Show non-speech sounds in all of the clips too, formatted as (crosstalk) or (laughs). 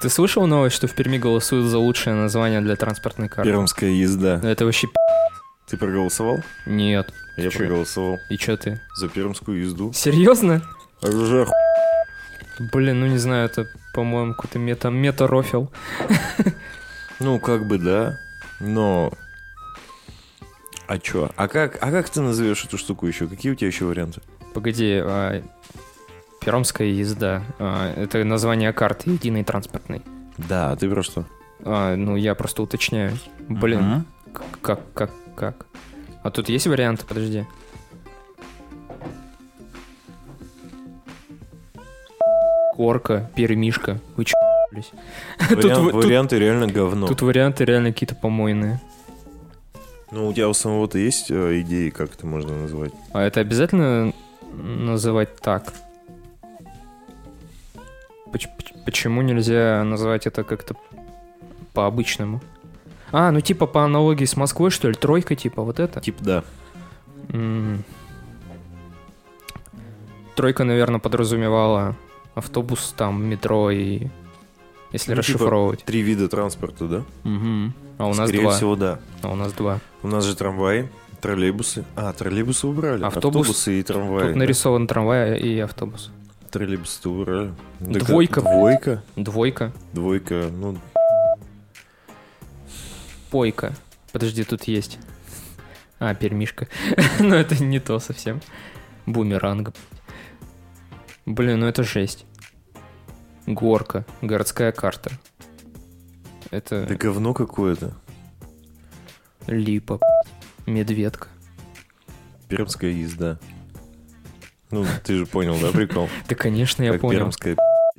Ты слышал новость, что в Перми голосуют за лучшее название для транспортной карты? Пермская езда. Это вообще пи***. Ты проголосовал? Нет. Я Чё? проголосовал И чё ты? за пермскую езду. Серьезно? Уже оху- Блин, ну не знаю, это, по-моему, какой-то мета, мета-рофил. Ну, как бы да, но... А чё? А как, а как ты назовешь эту штуку еще? Какие у тебя еще варианты? Погоди, а, Пермская езда. а, это название карты единой транспортной. Да, а ты про что? А, ну, я просто уточняю. Блин, к- как, как, как? А тут есть варианты? Подожди. Корка, пермишка. Вы чё, блядь? (laughs) Тут Вариан- вы- тут- варианты реально говно. Тут варианты реально какие-то помойные. Ну, у тебя у самого-то есть э, идеи, как это можно назвать? А это обязательно называть так? Поч- поч- Почему нельзя называть это как-то по-обычному? А, ну типа по аналогии с Москвой, что ли? Тройка типа, вот это? Типа да. М. Тройка, наверное, подразумевала автобус, там, метро и... Если Ну, типа, расшифровывать. Три вида транспорта, да? Мгм. А у нас Скорее два. всего, да. А у нас два. У нас же трамваи, троллейбусы. А, троллейбусы убрали. Автобус- Автобусы и трамваи. Тут да. нарисован трамвай и автобус. Троллейбусы убрали. Двойка. Двойка. Двойка. Двойка. Ну, Пойка. Подожди, тут есть. А, пермишка. (laughs) Но это не то совсем. Бумеранг. Блин, ну это жесть. Горка. Городская карта. Это да говно какое-то. липа. Медведка. Пермская езда. Ну, ты же понял, да, прикол? Да, конечно, я Как понял. пермская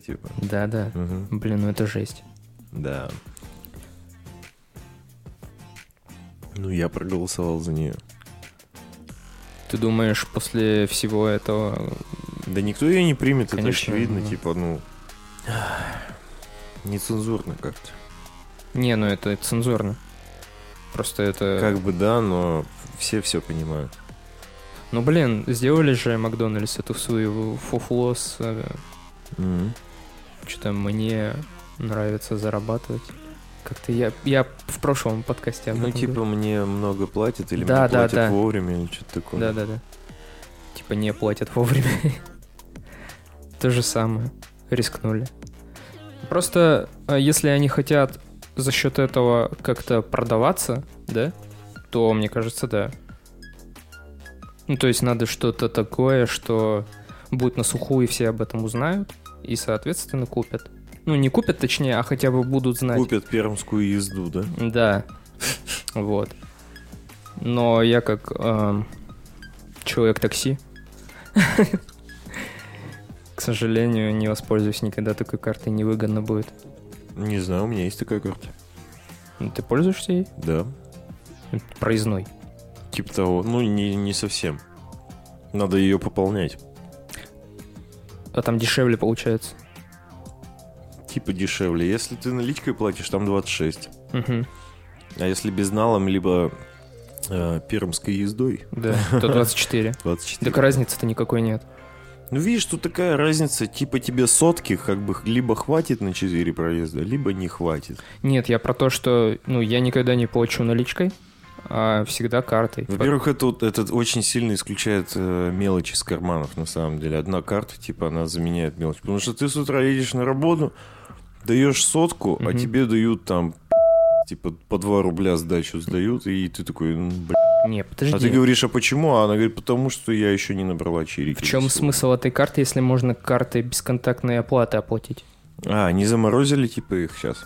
типа. Да-да. Мгм. Блин, ну это жесть. Да. Ну, я проголосовал за нее. Ты думаешь, после всего этого... Да никто ее не примет, Конечно, это очевидно, типа, ну... Нецензурно как-то. Не, ну это цензурно. Просто это... Как бы да, но все все понимают. Ну, блин, сделали же Макдональдс эту свою фуфло с... Мгм. Что-то мне нравится зарабатывать. Как-то я, я в прошлом подкасте Ну, типа, мне много платят или Да, мне да, платят да. вовремя или что-то такое. говорил. Да-да-да. Типа не платят вовремя. (laughs) То же самое. Рискнули. Просто, а, если они хотят за счет этого как-то продаваться, да, то, мне кажется, да. Ну, то есть надо что-то такое, что будет на сухую, и все об этом узнают, и, соответственно, купят. Ну, не купят, точнее, а хотя бы будут знать. Купят пермскую езду, да? Да. Вот. Но я как эм, человек такси, (laughs) к сожалению, не воспользуюсь никогда такой картой, невыгодно будет. Не знаю, у меня есть такая карта. Ты пользуешься ей? Да. Проездной. Типа того. Ну, не, не совсем. Надо ее пополнять. А там дешевле получается. Типа дешевле. Если ты наличкой платишь, там 26. Мгм. А если безналом, либо э, пермской ездой, Да, то 24. 24. Так разницы-то никакой нет. Ну, видишь, тут такая разница. Типа тебе сотки как бы либо хватит на 4 проезда, либо не хватит. Нет, я про то, что ну, я никогда не плачу наличкой, а всегда картой. Во-первых, это, вот- это очень сильно исключает э, мелочи из карманов, на самом деле. Одна карта, типа, она заменяет мелочь. Потому что ты с утра едешь на работу, даешь сотку, а Мгм. тебе дают там, типа, по 2 рубля сдачу сдают, и ты такой, «Ну, бля». Не, подожди. А ты говоришь, а почему? А она говорит, потому что я еще не набрала чирики. В чем смысл этой карты, если можно картой бесконтактной оплаты оплатить? А, не заморозили, типа, их сейчас?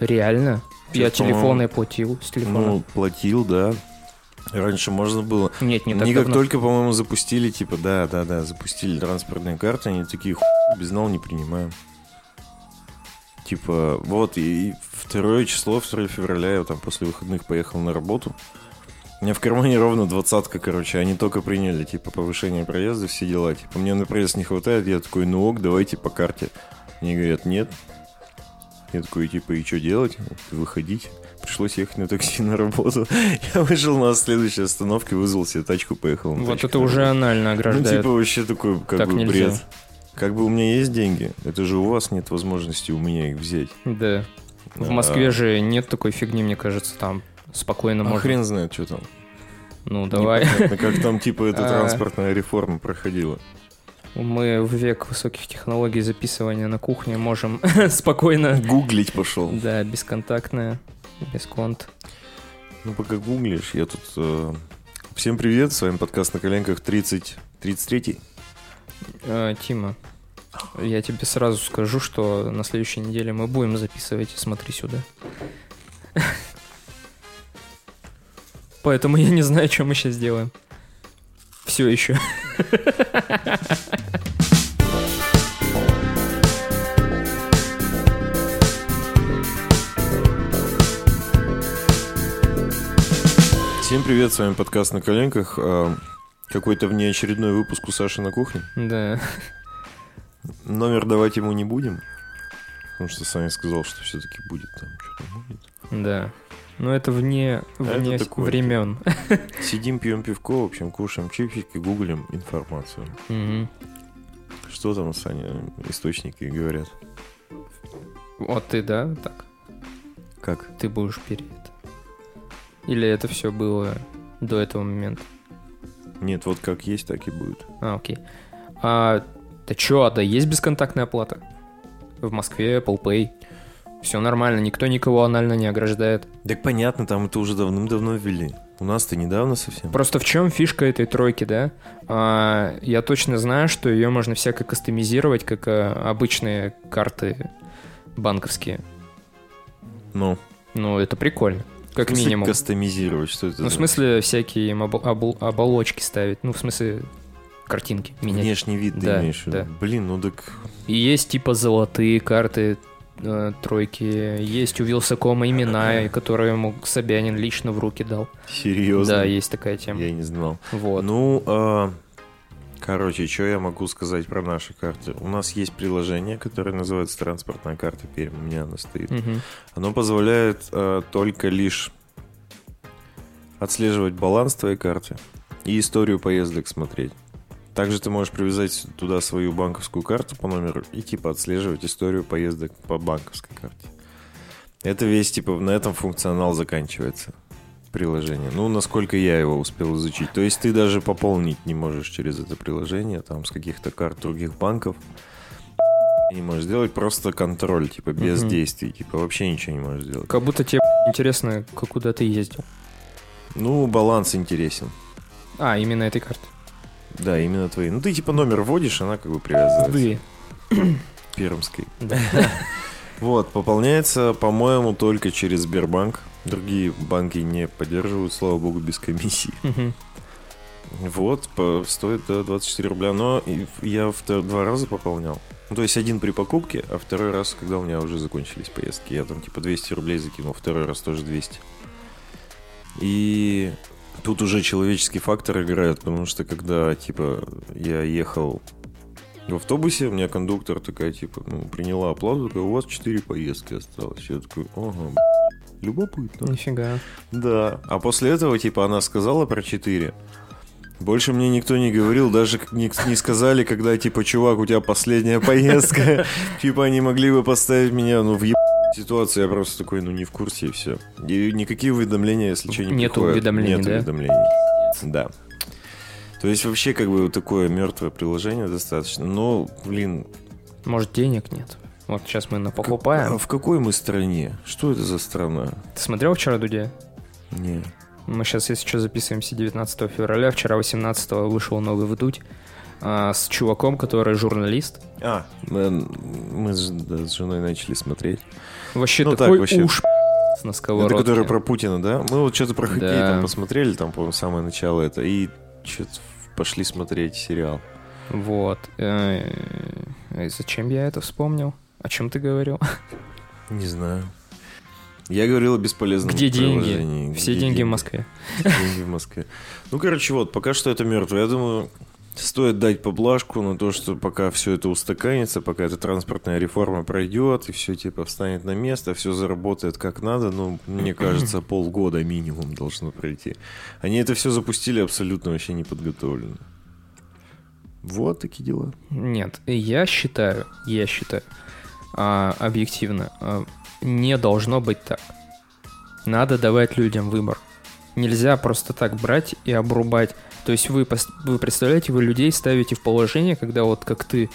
Реально? Я Сейчас, по-моему, телефон и платил с телефона. Ну, платил, да. Раньше можно было. Нет, не так Они как давно. только, по-моему, запустили, типа, да, да, да, запустили транспортные карты, они такие, хуй, безнал не принимаем. Типа, вот, и и второе число, 2 февраля, я там после выходных поехал на работу. У меня в кармане ровно двадцатка, короче, они только приняли, типа, повышение проезда, все дела. Типа, мне на проезд не хватает, я такой, ну ок, давайте по карте. Они говорят, нет. Я такой, типа, и что делать? Выходить. Пришлось ехать на такси на работу. (laughs) Я вышел на следующей остановке, вызвал себе тачку, поехал на Вот тачке это уже анально Ну, ограждает. типа, вообще такой, как Так бы, нельзя. бред. Как бы у меня есть деньги, это же у вас нет возможности у меня их взять. Да. В А, Москве же нет такой фигни, мне кажется, там спокойно А можно. хрен знает, что там. Ну, давай. Непонятно, как там, типа, (laughs) эта А. транспортная реформа проходила. Мы в век высоких технологий записывания на кухне можем (laughs) спокойно. Гуглить пошел. Да, бесконтактная, без конт. Ну, пока гуглишь, я тут... э, Всем привет, с вами подкаст «На коленках» 30... 33 Э, Тима, я тебе сразу скажу, что на следующей неделе мы будем записывать «Смотри сюда». (laughs) Поэтому я не знаю, что мы сейчас делаем. Все еще. (laughs) привет, с вами подкаст «На коленках». э, Какой-то внеочередной выпуск у Саши на кухне. Да. Номер давать ему не будем, потому что Саня сказал, что все-таки будет там, что-то будет. Да. Но это вне, это вне такое. времен. (laughs) Сидим, пьем пивко, в общем, кушаем чипсики, гуглим информацию. Мгм. Что там, Саня, источники говорят? Вот ты, да, так? Как? Ты будешь перед. Или это все было до этого момента? Нет, вот как есть, так и будет. А, окей. А, да чё, а да есть бесконтактная оплата? В Москве, Apple Pay. Все нормально, никто никого анально не ограждает. Так понятно, там это уже давным-давно ввели. У нас-то недавно совсем. Просто в чем фишка этой тройки, да? А, я точно знаю, что ее можно всяко кастомизировать, как а, обычные карты банковские. Ну, Ну, это прикольно. Как в смысле минимум. кастомизировать, что это Ну, в смысле, всякие им обо- обол- оболочки ставить. Ну, в смысле, картинки менять. Внешний вид ты Да, имеешь в виду? да. Блин, ну так... И есть типа золотые карты э, тройки, есть у Вилсакома имена, которые ему Собянин лично в руки дал. Серьезно? Да, есть такая тема. Я не знал. Вот. Ну, а, короче, что я могу сказать про наши карты? У нас есть приложение, которое называется «Транспортная карта Пермь». У меня она стоит. Мгм. Оно позволяет а, только лишь отслеживать баланс твоей карты и историю поездок смотреть. Также ты можешь привязать туда свою банковскую карту по номеру и типа отслеживать историю поездок по банковской карте. Это весь типа на этом функционал заканчивается приложение. Ну, насколько я его успел изучить. То есть ты даже пополнить не можешь через это приложение, там, с каких-то карт других банков. Не можешь сделать просто контроль, типа, без Мгм. действий. Типа, вообще ничего не можешь сделать. Как будто тебе интересно, куда ты ездил. Ну, баланс интересен. А, именно этой карты. Да, именно твои. Ну, ты типа номер вводишь, она как бы привязывается. Вы. Пермской. Да. (laughs) Вот, пополняется, по-моему, только через Сбербанк. Другие банки не поддерживают, слава богу, без комиссии. Мгм. Вот, по- стоит да, 24 рубля. Но я в два раза пополнял. Ну, то есть один при покупке, а второй раз, когда у меня уже закончились поездки. Я там типа 200 рублей закинул, второй раз тоже 200. И тут уже человеческий фактор играет, потому что когда, типа, я ехал в автобусе, у меня кондуктор такая, типа, ну, приняла оплату, такая, у вас 4 поездки осталось. Я такой, ага, любопытно. Нифига. Да. А после этого, типа, она сказала про 4. Больше мне никто не говорил, даже не, не сказали, когда, типа, чувак, у тебя последняя поездка. (laughs) Типа, они могли бы поставить меня, ну, в еб... ситуацию. Я просто такой, ну, не в курсе, и все. И никакие уведомления, если что, не Нету уведомлений, Нет уведомлений. Да. То есть, вообще, как бы, вот такое мертвое приложение достаточно. Но, блин, Может, денег нет? Вот сейчас мы а напокупаем. в какой мы стране? Что это за страна? Ты смотрел вчера Дудя? Не. Мы сейчас, если что, записываемся 19 февраля. Вчера 18 вышел новый вдуть а, с чуваком, который журналист. А, мы, мы с, да, с женой начали смотреть. Вообще Ну так, такой вообще. уж на сковородке. Это который про Путина, да? Мы вот что-то про хоккей Да. там посмотрели, там, по-моему, самое начало это, и что-то пошли смотреть сериал. Вот. Э, э, Зачем я это вспомнил? О чем ты говорил? (laughs) Не знаю. Я говорил о бесполезном Где деньги? Где Все деньги в Москве. Деньги в Москве. Ну, короче, вот, пока что это мертво. Я думаю, стоит дать поблажку на то, что пока все это устаканится, пока эта транспортная реформа пройдет, и все типа встанет на место, все заработает как надо, ну, мне (clears throat) кажется, полгода минимум должно пройти. Они это все запустили абсолютно вообще неподготовленно. Вот такие дела. Нет, я считаю, я считаю, объективно, а, не должно быть так. Надо давать людям выбор. Нельзя просто так брать и обрубать. То есть вы, вы представляете, вы людей ставите в положение, когда вот как ты,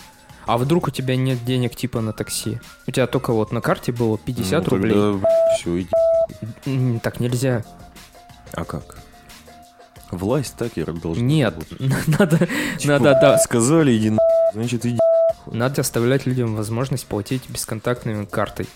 а вдруг у тебя нет денег типа на такси? У тебя только вот на карте было 50 Ну, рублей. все, иди. Так нельзя. А как? Власть так и должна Нет, работать. (laughs) надо, Типа, надо, да, Сказали, иди на... Значит, иди. Надо оставлять людям возможность платить бесконтактной картой.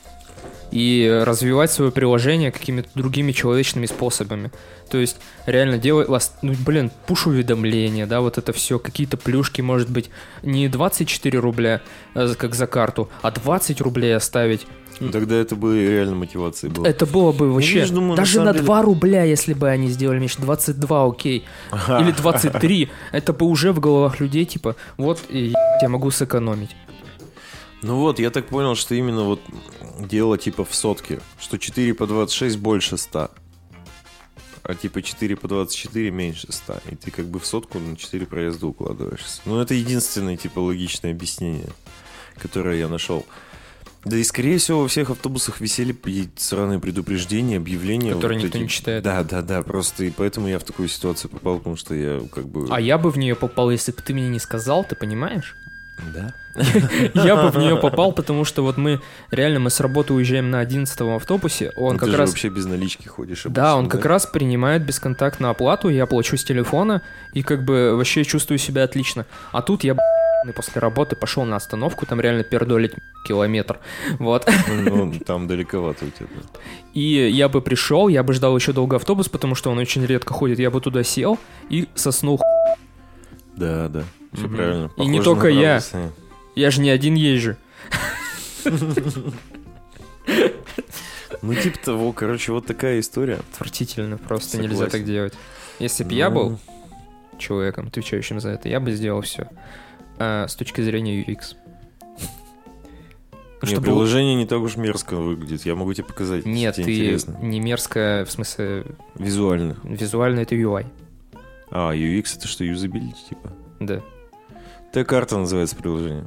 И развивать свое приложение какими-то другими человечными способами. То есть реально делать вас, ну блин, пуш-уведомления, да, вот это все, какие-то плюшки, может быть, не 24 рубля, э, как за карту, а 20 рублей оставить. Ну, Тогда это бы реально мотивацией было. Это было бы вообще, я думаю, на даже на деле- 2 рубля, если бы они сделали меньше, 22, окей, или 23, это бы уже в головах людей, типа, вот, и я могу сэкономить. Ну вот, я так понял, что именно вот дело типа в сотке, что 4 по 26 больше 100. А типа 4 по 24 меньше 100. И ты как бы в сотку на 4 проезда укладываешься. Ну это единственное типа логичное объяснение, которое я нашел. Да и скорее всего во всех автобусах висели сраные предупреждения, объявления. Которые вот никто эти. не читает. Да, да, да, просто и поэтому я в такую ситуацию попал, потому что я как бы... А я бы в нее попал, если бы ты мне не сказал, ты понимаешь? Да? (laughs) Я бы в нее попал, потому что вот мы реально мы с работы уезжаем на 11 автобусе, он Ну, как ты же раз вообще без налички ходишь да, он как раз принимает бесконтактную оплату, я плачу с телефона и как бы вообще чувствую себя отлично. А тут я после работы пошел на остановку, там реально пердолить километр, вот. Ну, (laughs) там далековато у тебя. И я бы пришел, я бы ждал еще долго автобус, потому что он очень редко ходит, я бы туда сел и соснул. Да, да, все Мгм. правильно. И не Похоже только я. Я же не один езжу. Ну, типа того, короче, вот такая история. Отвратительно, просто нельзя так делать. Если бы я Ну, был человеком, отвечающим за это, я бы сделал все. с точки зрения UX. Не, Чтобы- приложение не так уж мерзко выглядит. Я могу тебе показать. Нет, ты интересно. не мерзко, в смысле, Визуально. визуально это UI. А, UX это что, юзабилити, типа? Да. Т-карта называется приложение.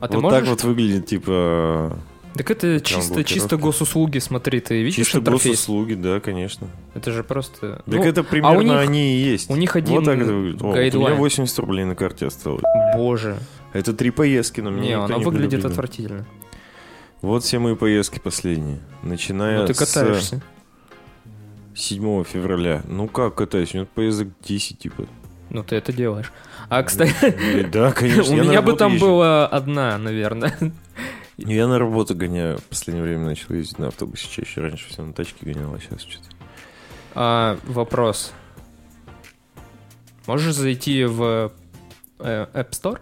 А ты вот можешь... так вот выглядит, типа, Так это чисто, чисто госуслуги, смотри, ты видишь чисто интерфейс? госуслуги, да, конечно. Это же просто... Так ну, это примерно них- они и есть. у них один Вот так это выглядит. О, вот у меня гайдлайн. 80 рублей на карте осталось. Боже. Это три поездки, но мне Не, не выглядит предупредил. отвратительно. Вот все мои поездки последние. Начиная Но ты с катаешься. 7 февраля. Ну как катаюсь? У меня поездок 10, типа. Ну, ты это делаешь. А, кстати, Блин, (laughs) Да, конечно. у меня бы там была одна, наверное. Я на работу гоняю. В последнее время начал ездить на автобусе чаще. Раньше все на тачке гонял, а сейчас что-то. А, вопрос. Можешь зайти в э, App Store?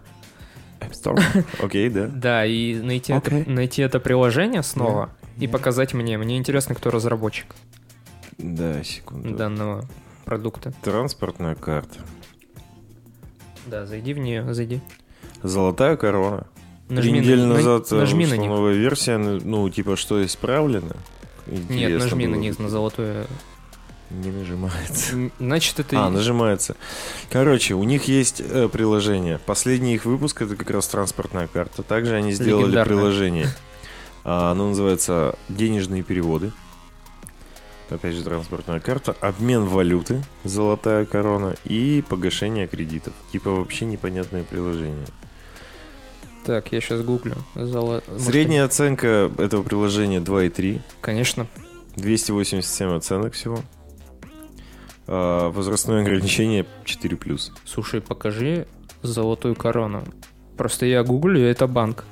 App Store? (laughs) Окей, да. Да, и найти, Окей. это, найти это приложение снова и Yeah. показать мне. Мне интересно, кто разработчик Да, секунду. данного продукта. Транспортная карта. Да, зайди в нее, зайди. Золотая корона. Три Нажми недели на, назад э, нажми на вышла них. новая версия. ну, типа, что исправлено. Нет, Интересно нажми на было них, бы. на золотое. Не нажимается. Значит, это... А, нажимается. Короче, у них есть э, приложение. Последний их выпуск это как раз транспортная карта. Также они сделали приложение. А, оно называется денежные переводы. Опять же, транспортная карта. Обмен валюты, золотая корона и погашение кредитов. Типа вообще непонятное приложение. Так, я сейчас гуглю. Золо- может, Средняя оценка этого приложения 2,3. Конечно. 287 оценок всего. А, возрастное ограничение 4+. Слушай, покажи золотую корону. Просто я гуглю, и это банк.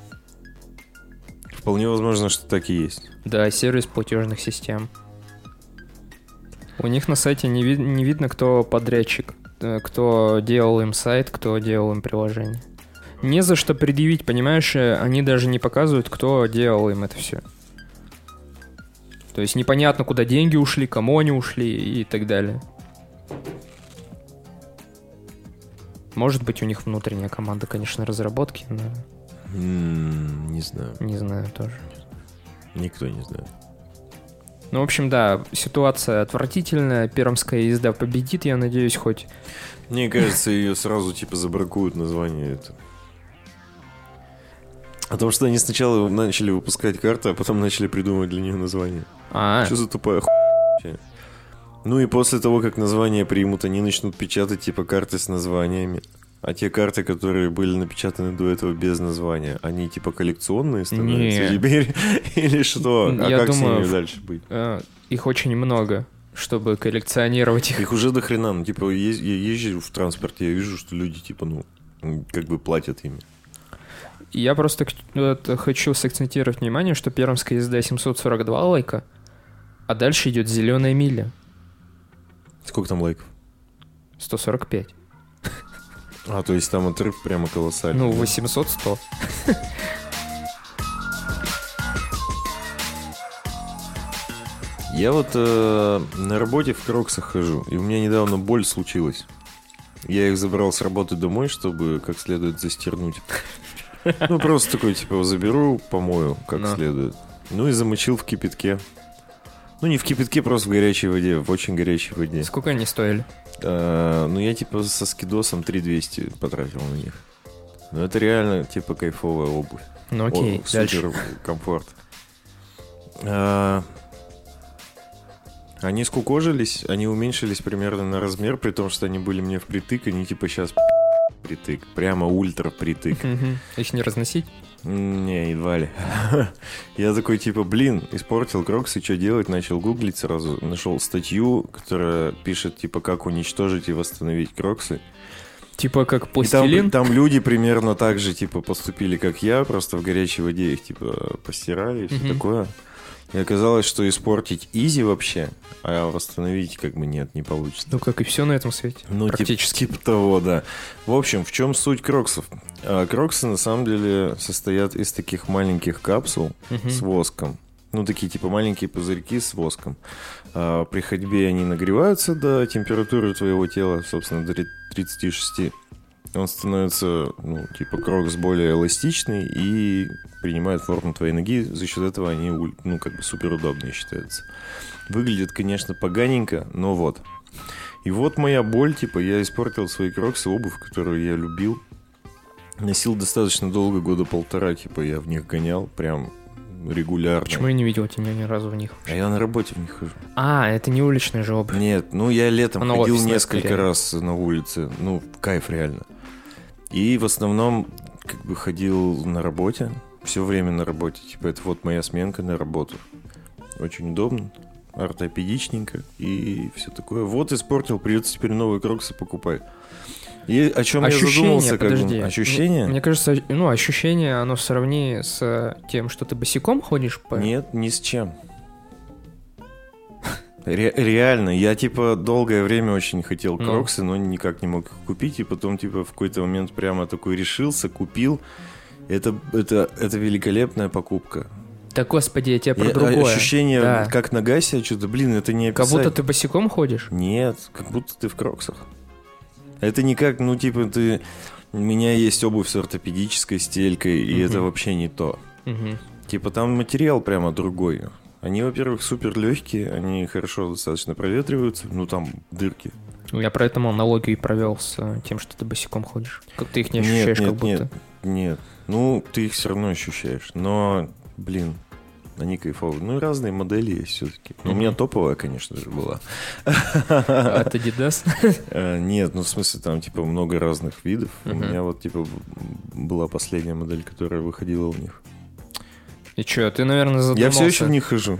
Вполне возможно, что так и есть. Да, сервис платежных систем. У них на сайте не, ви- не видно, кто подрядчик, э, кто делал им сайт, кто делал им приложение. Не за что предъявить, понимаешь, э, они даже не показывают, кто делал им это все. То есть непонятно, куда деньги ушли, кому они ушли и так далее. Может быть, у них внутренняя команда, конечно, разработки, но Не знаю. не знаю тоже. Никто не знает. Ну, в общем, да, ситуация отвратительная. Пермская езда победит, я надеюсь, хоть. Мне кажется, ее сразу типа забракуют название это. О том, что они сначала начали выпускать карты, а потом начали придумывать для нее название. А, Что за тупая хуйня? Ну и после того, как название примут, они начнут печатать типа карты с названиями. А те карты, которые были напечатаны до этого без названия, они типа коллекционные становятся Не. теперь? (laughs) Или что? А Я как с ними дальше быть? э, их очень много, чтобы коллекционировать их. Их уже до хрена, ну, типа, я езжу в транспорте, я вижу, что люди, типа, ну, как бы платят ими. Я просто хочу сакцентировать внимание, что пермская езда 742 лайка, а дальше идет зеленая миля Сколько там лайков? 145. А, то есть там отрыв прямо колоссальный. Ну, да? 800 100. Я вот э, на работе в кроксах хожу, и у меня недавно боль случилась. Я их забрал с работы домой, чтобы как следует застирнуть. Ну, просто такой, типа, заберу, помою как следует. Ну и замочил в кипятке. Ну, не в кипятке, просто в горячей воде, в очень горячей воде. Сколько они стоили? Э, ну, я, типа, со скидосом 3200 потратил на них. Ну, это реально, типа, кайфовая обувь. Ну окей, О, дальше. супер комфорт. А, Они скукожились, они уменьшились примерно на размер, при том, что они были мне впритык, они типа сейчас притык, прямо ультра притык. Мгм. Их не разносить? Не, едва ли. (laughs) Я такой, типа, блин, испортил кроксы, что делать? Начал гуглить сразу. Нашел статью, которая пишет, типа, как уничтожить и восстановить кроксы. Типа как И там, пластилин? там люди примерно так же, типа, поступили, как я, просто в горячей воде их, типа, постирали и все такое. И оказалось, что испортить изи вообще, а восстановить как бы нет, не получится. Ну, как и все на этом свете. Ну, тип- Практически. типа того, да. В общем, в чем суть кроксов? А, кроксы на самом деле состоят из таких маленьких капсул Мгм. с воском. Ну, такие типа маленькие пузырьки с воском. А, при ходьбе они нагреваются до температуры твоего тела, собственно, до ре- 36. Он становится, ну, типа, крокс более эластичный и принимает форму твоей ноги. За счет этого они, ну, как бы супер удобные считаются. Выглядит, конечно, поганенько, но вот. И вот моя боль, типа, я испортил свои кроксы, обувь, которую я любил. Носил достаточно долго, года полтора, типа, я в них гонял, прям регулярно. Почему я не видел тебя ни разу в них? А я на работе в них хожу. А, это не уличная же обувь. Нет, ну я летом Оно ходил несколько скорее. раз на улице. Ну, кайф реально. И в основном как бы ходил на работе. Все время на работе. Типа это вот моя сменка на работу. Очень удобно. Ортопедичненько и все такое. Вот испортил, придется теперь новые кроксы покупать. И о чем я Ощущение, задумался, как бы. подожди. Ощущение? Мне, мне кажется, ну, ощущение, оно сравни с э, тем, что ты босиком ходишь по... Нет, ни с чем. Ре- реально, я типа долгое время очень хотел Ну. кроксы, но никак не мог их купить, и потом типа в какой-то момент прямо такой решился, купил. Это, это, это великолепная покупка. Да господи, я тебя про Я- другое. Ощущение, Да. как нога себя что-то, блин, это не Как описать. будто ты босиком ходишь? Нет, как будто ты в кроксах. Это не как, ну типа ты... У меня есть обувь с ортопедической стелькой, и Мгм. это вообще не то. Мгм. Типа там материал прямо другой. Они, во-первых, супер легкие, они хорошо достаточно проветриваются, ну там дырки. Я про эту аналогию и провел с э, тем, что ты босиком ходишь. Как ты их не Нет, ощущаешь, нет, как будто. нет. Нет, ну ты их все равно ощущаешь, но, блин, они кайфовые. Ну и разные модели есть все-таки. Ну, у меня топовая, конечно же, была. А От Adidas? (laughs) Э, Нет, ну в смысле там типа много разных видов. У меня вот типа была последняя модель, которая выходила у них. И что, ты, наверное, задумался? Я все еще в них хожу.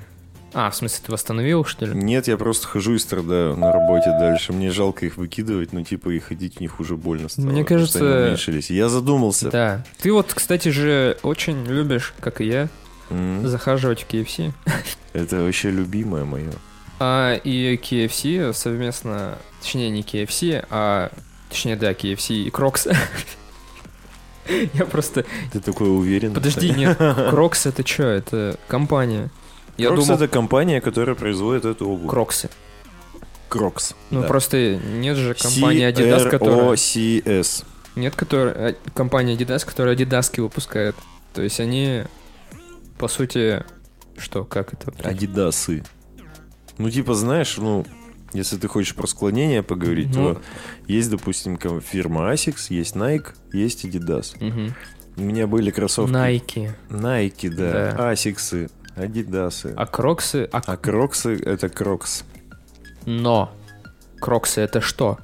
А, в смысле, ты восстановил, что ли? Нет, я просто хожу и страдаю на работе дальше. Мне жалко их выкидывать, но типа и ходить в них уже больно стало. Мне что они кажется- уменьшились. Я задумался. Да. Ты вот, кстати же, очень любишь, как и я, М, захаживать в KFC. Это вообще любимое мое. А, и KFC совместно, точнее не KFC, а точнее да, KFC и Crocs. (laughs) (laughs) Я просто... Ты такой уверен? Подожди, нет, (laughs) Crocs это что? Это компания. Я Crocs думал, это компания, которая производит эту обувь. Кроксы. Crocs. Ну да. просто нет же компании Adidas, которая... C-R-O-C-S. Нет которая... э, компании Adidas, которая Адидаски выпускает. То есть они, по сути... Что, как это? Адидасы. Ну, типа, знаешь, ну, если ты хочешь про склонение поговорить, Ну. то есть, допустим, фирма Asics, есть Nike, есть Adidas. Мгм. У меня были кроссовки Nike. Nike, да, Да. Asics, Adidas. А кроксы... А... А кроксы это крокс. Но кроксы это что?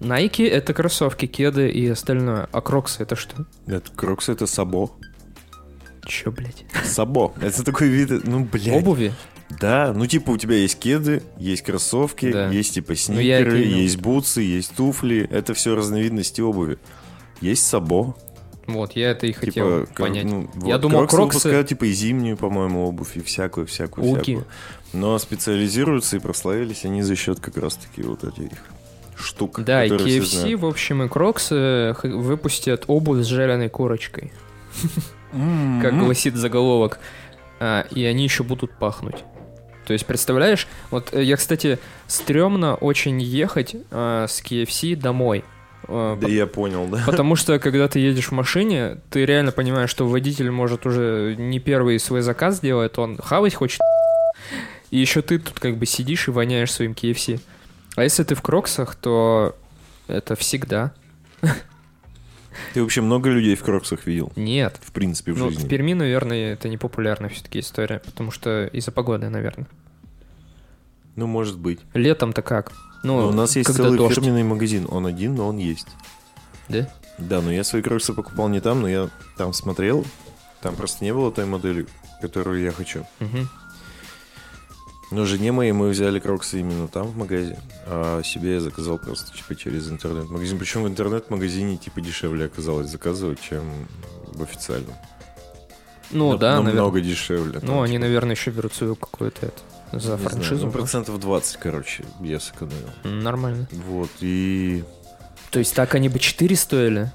Nike это кроссовки, кеды и остальное. А кроксы это что? Это кроксы это сабо. Чё, блядь? Сабо. Это такой вид, ну, блядь. Обуви? Да, ну типа у тебя есть кеды, есть кроссовки, Да. есть типа Ну, я сникеры, имел. есть бутсы, есть туфли. Это все разновидности обуви. Есть сабо. Вот, я это и хотел типа, понять. ну, Я вот, думал, кроксы кроксы- выпускают, типа и зимнюю, по-моему, обувь, и всякую, всякую, Уги. всякую. Но специализируются и прославились они за счет как раз-таки вот этих штук, Да, и KFC, в общем, и кроксы х- выпустят обувь с жареной корочкой, (laughs) как М. гласит заголовок. А, и они еще будут пахнуть. То есть, представляешь, вот э, я, кстати, стрёмно очень ехать а, с KFC домой. А, Да я понял, да. Потому что, когда ты едешь в машине, ты реально понимаешь, что водитель, может, уже не первый свой заказ делает, он хавать хочет. И еще ты тут как бы сидишь и воняешь своим KFC. А если ты в кроксах, то это всегда. Ты вообще много людей в кроксах видел? Нет. В принципе, в Ну, жизни. в Перми, наверное, это не популярная все-таки история, потому что из-за погоды, наверное. Ну, может быть. Летом-то как? Ну, Но у нас есть целый дождь. фирменный магазин. Он один, но он есть. Да? Да, но я свои кроксы покупал не там, но я там смотрел. Там просто не было той модели, которую я хочу. Мгм. Но жене моей мы взяли кроксы именно там, в магазе. А себе я заказал просто типа через интернет-магазин. Причем в интернет-магазине типа дешевле оказалось заказывать, чем в официальном. Ну, На- да, наверное. Намного дешевле. Ну, там, они, типа, наверное, еще берут свою какую-то это, за не знаю, франшизу. ну, может. процентов 20, короче, я сэкономил. Нормально. Вот, и... То есть так они бы 4 стоили?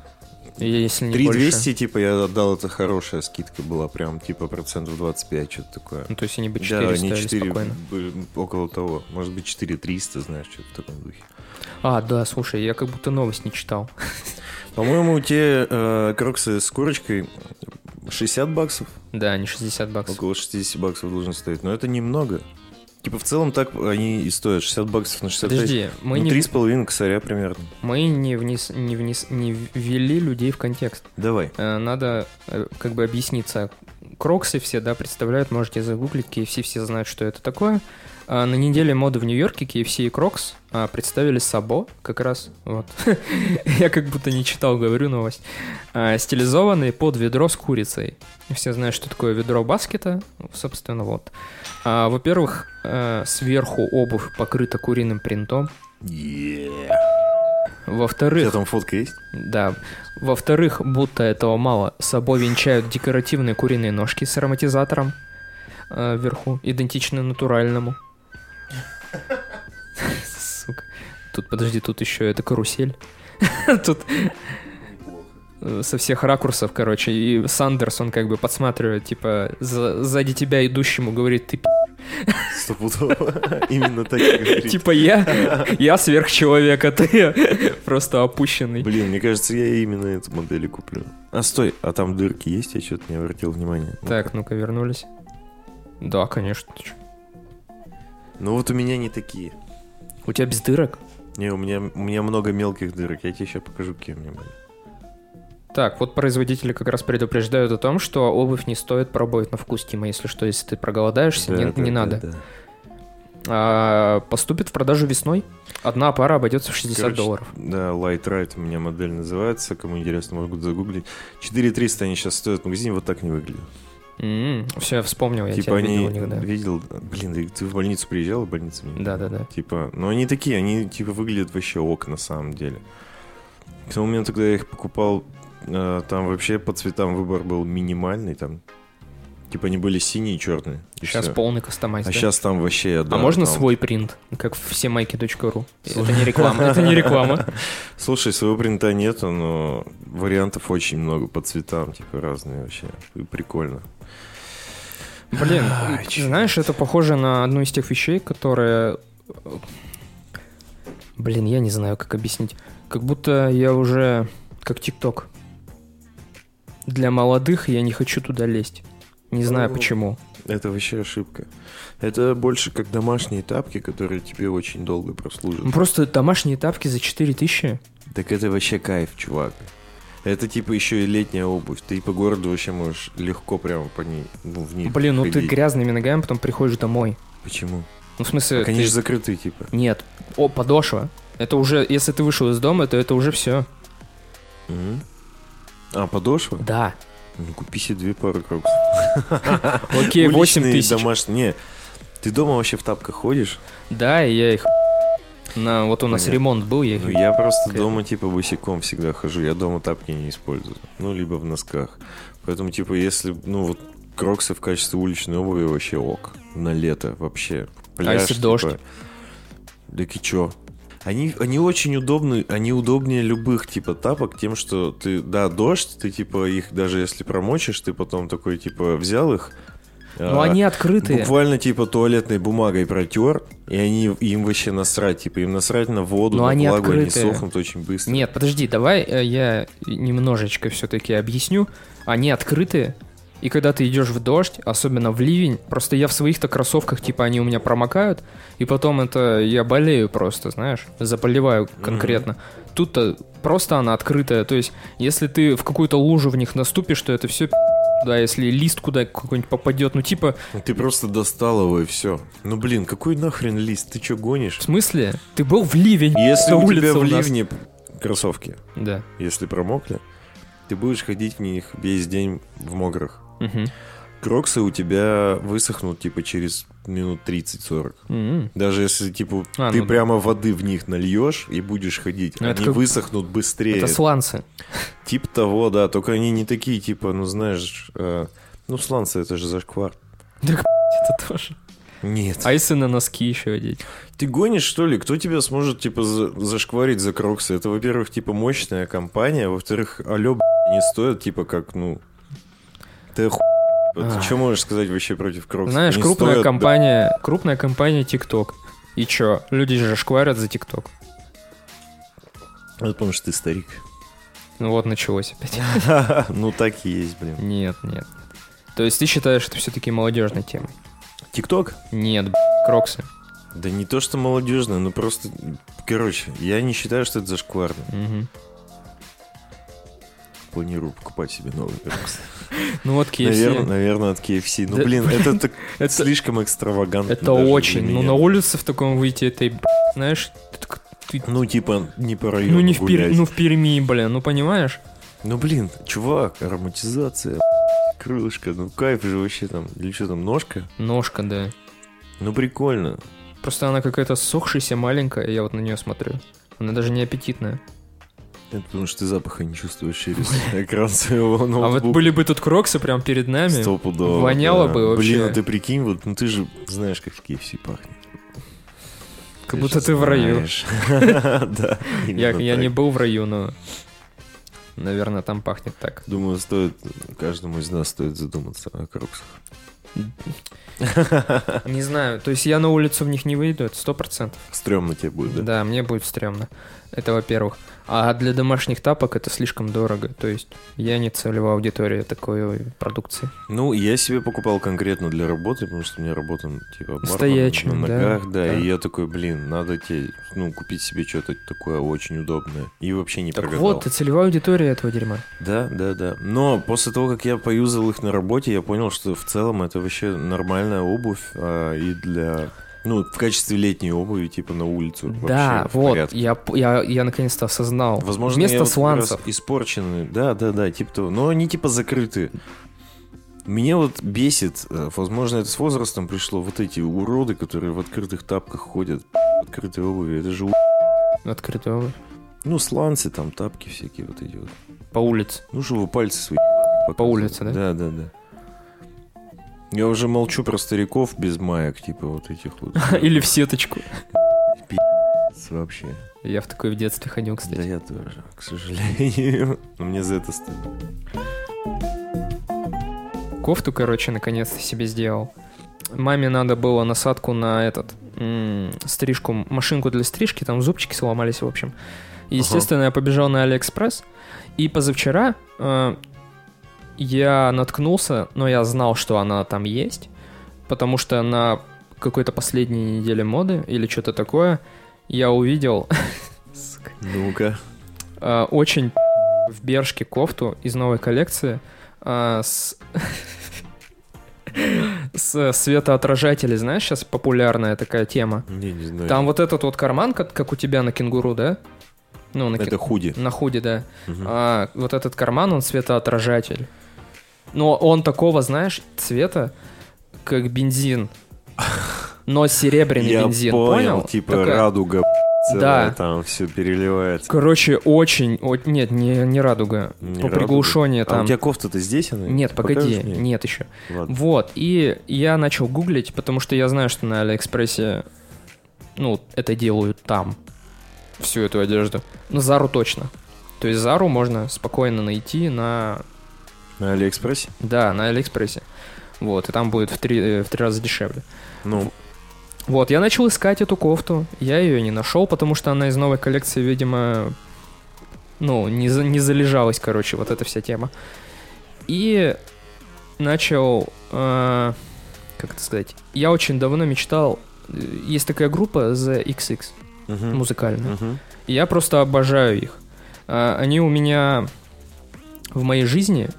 Если не 3200, больше. типа, я отдал, это хорошая скидка была, прям, типа, процентов 25, что-то такое. Ну, то есть они бы 4 да, стоили 4, спокойно. около того. Может быть, 4300, знаешь, что-то в таком духе. А, да, слушай, я как будто новость не читал. (laughs) По-моему, те э, кроксы с курочкой 60 баксов, Да, не 60 баксов. около 60 баксов должны стоить. Но это немного. Типа, в целом так они и стоят. 60 баксов на 65. Подожди, мы ну, не, 3,5 косаря примерно. мы не, вниз, не, вниз, не ввели людей в контекст. Давай. Э, Надо э, как бы объясниться. Кроксы все, да, представляют, можете загуглить, KFC все знают, что это такое. А на неделе моды в Нью-Йорке KFC и Crocs а, представили Сабо, как раз, вот. (laughs) Я как будто не читал, говорю новость. А, стилизованные под ведро с курицей. Все знают, что такое ведро баскета, собственно, вот. Во-первых, сверху обувь покрыта куриным принтом. Yeah. У Во-вторых, тебя там фотка есть? да. Во-вторых, будто этого мало, собой венчают декоративные куриные ножки с ароматизатором э, вверху, идентично натуральному. Сука. Тут, подожди, тут еще это карусель. (laughs) Тут со всех ракурсов, короче, и Сандерс, он как бы подсматривает, типа, за- сзади тебя идущему говорит, ты пи***». Стопудово. Именно так и говорит. типа я, я сверхчеловек, а ты просто опущенный. Блин, мне кажется, я именно эту модель и куплю. А стой, а там дырки есть? Я что-то не обратил внимания. Так, ну-ка, вернулись. Да, конечно. ты. Ну вот у меня не такие. У тебя без дырок? Не, у меня, у меня много мелких дырок. Я тебе сейчас покажу, какие у меня были. Так, вот производители как раз предупреждают о том, что обувь не стоит пробовать на вкус, Тима, если что, если ты проголодаешься, не, Да, да, не да, надо. да. А, поступит в продажу весной. Одна пара обойдется в 60 Короче, долларов. Да, Light Ride у меня модель называется. Кому интересно, могут загуглить. 4300 они сейчас стоят в магазине, вот так не выглядят. Все, я вспомнил, я типа тебя они... видел у них, да. Видел? Блин, да ты в больницу приезжал, в больницу? мне? Да-да-да. Типа, ну они такие, они типа выглядят вообще ок на самом деле. К тому моменту, когда я их покупал, э, там вообще по цветам выбор был минимальный, там типа они были синие и черные. и Сейчас всё. полный кастомайз, А да? сейчас там вообще, да. а можно там- свой принт, как в всемайки.ру? Это не реклама, это не реклама. (laughs) Слушай, своего принта нету, но вариантов очень много по цветам, типа разные вообще. И Прикольно. Блин, Ай, знаешь, это похоже на одну из тех вещей, которые... Блин, я не знаю, как объяснить. Как будто я уже как ТикТок. Для молодых я не хочу туда лезть. Не знаю Ну, почему. Это вообще ошибка. Это больше как домашние тапки, которые тебе очень долго прослужат. Просто домашние тапки за 4000. Так это вообще кайф, чувак. Это типа еще и летняя обувь. Ты по городу вообще можешь легко прямо по ней, ну, в ней Блин, ну ты ходить. грязными ногами потом приходишь домой. Почему? Ну, в смысле, Так они ты- же закрыты, типа. Нет. О, подошва. Это уже, если ты вышел из дома, то это уже все. Мгм. А, подошва? Да. Ну, купи себе две пары кроксов. Окей, 8 Уличные, тысяч. домашние. Не, ты дома вообще в тапках ходишь? Да, и я их... На, вот у нас Понятно. ремонт был, я. Ну, я просто Окей. дома, типа, босиком всегда хожу. Я дома тапки не использую. Ну, либо в носках. Поэтому, типа, если, ну, вот кроксы в качестве уличной обуви вообще ок. На лето вообще. Пляж, если типа. дождь? Так и чё? Они, они очень удобны, они удобнее любых типа тапок тем, что ты, да, дождь, ты типа их даже если промочишь, ты потом такой типа взял их, Ну, а, они открытые. буквально типа туалетной бумагой протер, и они им вообще насрать, типа им насрать на воду, Но на они влагу, они открытые. сохнут очень быстро. Нет, подожди, давай э, я немножечко все-таки объясню. Они открытые, и когда ты идешь в дождь, особенно в ливень, просто я в своих-то кроссовках, типа, они у меня промокают, и потом это я болею просто, знаешь, заболеваю конкретно. Тут-то просто она открытая, то есть, если ты в какую-то лужу в них наступишь, то это все да, если лист куда какой-нибудь попадет, ну типа, Ты просто достал его и все. Ну блин, какой нахрен лист? Ты чё гонишь? в смысле? Ты был в ливень, Если у тебя в ливне кроссовки, Да. если промокли, ты будешь ходить в них весь день в мокрых. Мгм. Кроксы у тебя высохнут, типа, через минут 30-40. М. Даже если, типа, А, ты ну да. прямо воды в них нальешь и будешь ходить, Ну, они как- высохнут быстрее. Это сланцы. Типа того, да, только они не такие, типа, ну, знаешь, э, ну, сланцы, это же зашквар. (laughs) Это тоже. Нет. А если на носки еще одеть? Ты гонишь, что ли? Кто тебя сможет, типа, за- зашкварить за кроксы? Это, во-первых, типа, мощная компания, во-вторых, алё, не стоит, типа, как, ну... Ты оху... Ты Ах. что можешь сказать вообще против кроксов? Знаешь, Они крупная стоят, компания, крупная компания TikTok. И чё? Люди же шкварят за TikTok. да, Потому что ты старик. Ну вот началось опять. (laughs) Ну, так и есть, блин. Нет, нет. То есть ты считаешь это все-таки молодежной темой? Тикток? Нет, кроксы. Да не то, что молодежное, но просто... Короче, я не считаю, что это зашкварно. Мгм. Планирую покупать себе новые кроксы. (laughs) Ну вот KFC. Наверное, наверное, от KFC. Ну, блин, (laughs) это так слишком экстравагантно. это очень. Ну на улице в таком выйти, это, знаешь, ты Ну, типа, не по району ну не в, Пер- ну в Перми, блин, ну понимаешь? Ну, блин, чувак, ароматизация, крылышко, ну кайф же вообще там. Или что там, ножка? Ножка, да. Ну, прикольно. Просто она какая-то сохшаяся, маленькая, я вот на нее смотрю. Она даже не аппетитная. Это потому что ты запаха не чувствуешь через экран своего А вот ноутбука. были бы тут кроксы прям перед нами. Стопудово, воняло да. бы вообще. Блин, а ты прикинь, вот, ну ты же знаешь, как в KFC пахнет. Как Ты будто ты в раю. (laughs) Да, Я, я не был в раю, но, наверное, там пахнет так. Думаю, стоит, каждому из нас стоит задуматься о кроксах. (laughs) Не знаю, то есть я на улицу в них не выйду, это сто процентов. Стремно тебе будет, да? Да, мне будет стрёмно. Это во-первых. А для домашних тапок это слишком дорого. То есть я не целевая аудитория такой продукции. Ну, я себе покупал конкретно для работы, потому что у меня работа, ну, типа, бармен Стоячая, на да, ногах, да, да. и я такой, блин, надо тебе, ну, купить себе что-то такое очень удобное. И вообще не Так прогадал. вот, ты целевая аудитория этого дерьма. Да, да, да. Но после того, как я поюзал их на работе, я понял, что в целом это вообще нормальная обувь а, и для... Ну, в качестве летней обуви, типа, на улицу. да, вот, я, я, я наконец-то осознал. Возможно, Вместо я вот сланцев. испорченные. Да, да, да, типа того. Но они типа закрыты. Меня вот бесит, э, возможно, это с возрастом пришло, вот эти уроды, которые в открытых тапках ходят, в открытой обуви, это же, у- Открытая обувь. ну, сланцы там, тапки всякие вот эти вот. По улице. Ну, чтобы пальцы свои По улице, да? Да, да, да. Я уже молчу про стариков без маек, типа вот этих вот. (laughs) Или в сеточку. Вообще. Я в такой в детстве ходил, Да кстати. я тоже, к сожалению. (laughs) Но мне за это стыдно. Кофту, короче, наконец-то себе сделал. Маме надо было насадку на этот стрижку, машинку для стрижки, там зубчики сломались, в общем. Естественно, я побежал на Алиэкспресс. И позавчера э, я наткнулся, но я знал, что она там есть. потому что на какой-то последней неделе моды или что-то такое я увидел (laughs) Ну-ка. а, очень в Бершке кофту из новой коллекции а, с... (laughs) с светоотражателей, знаешь, сейчас популярная такая тема. Не, не знаю. Там вот этот вот карман, как, как у тебя на кенгуру, да? Ну, на, Это худи. на худи, да. Мгм. А, вот этот карман, он светоотражатель. Но он такого, знаешь, цвета, как бензин. Но серебряный Я бензин, понял, понял? типа Такая- радуга Да. целая, там все переливается. Короче, очень... о- Нет, не, не радуга. Не По радуга. приглушению А там... у тебя кофта-то здесь она? Нет, погоди, мне? нет еще. Ладно. Вот, и я начал гуглить, потому что я знаю, что на Алиэкспрессе, ну, это делают там, всю эту одежду. На Зару точно. То есть Зару можно спокойно найти на, На Алиэкспрессе? да, на Алиэкспрессе. Вот, и там будет в три, э, в три раза дешевле. Ну, Вот, я начал искать эту кофту, я ее не нашел, потому что она из новой коллекции, видимо, ну, не, за- не залежалась, короче, вот эта вся тема. И начал, э, как это сказать, я очень давно мечтал, э, есть такая группа The XX, мгм. музыкальная, и я просто обожаю их. А, Они у меня в моей жизни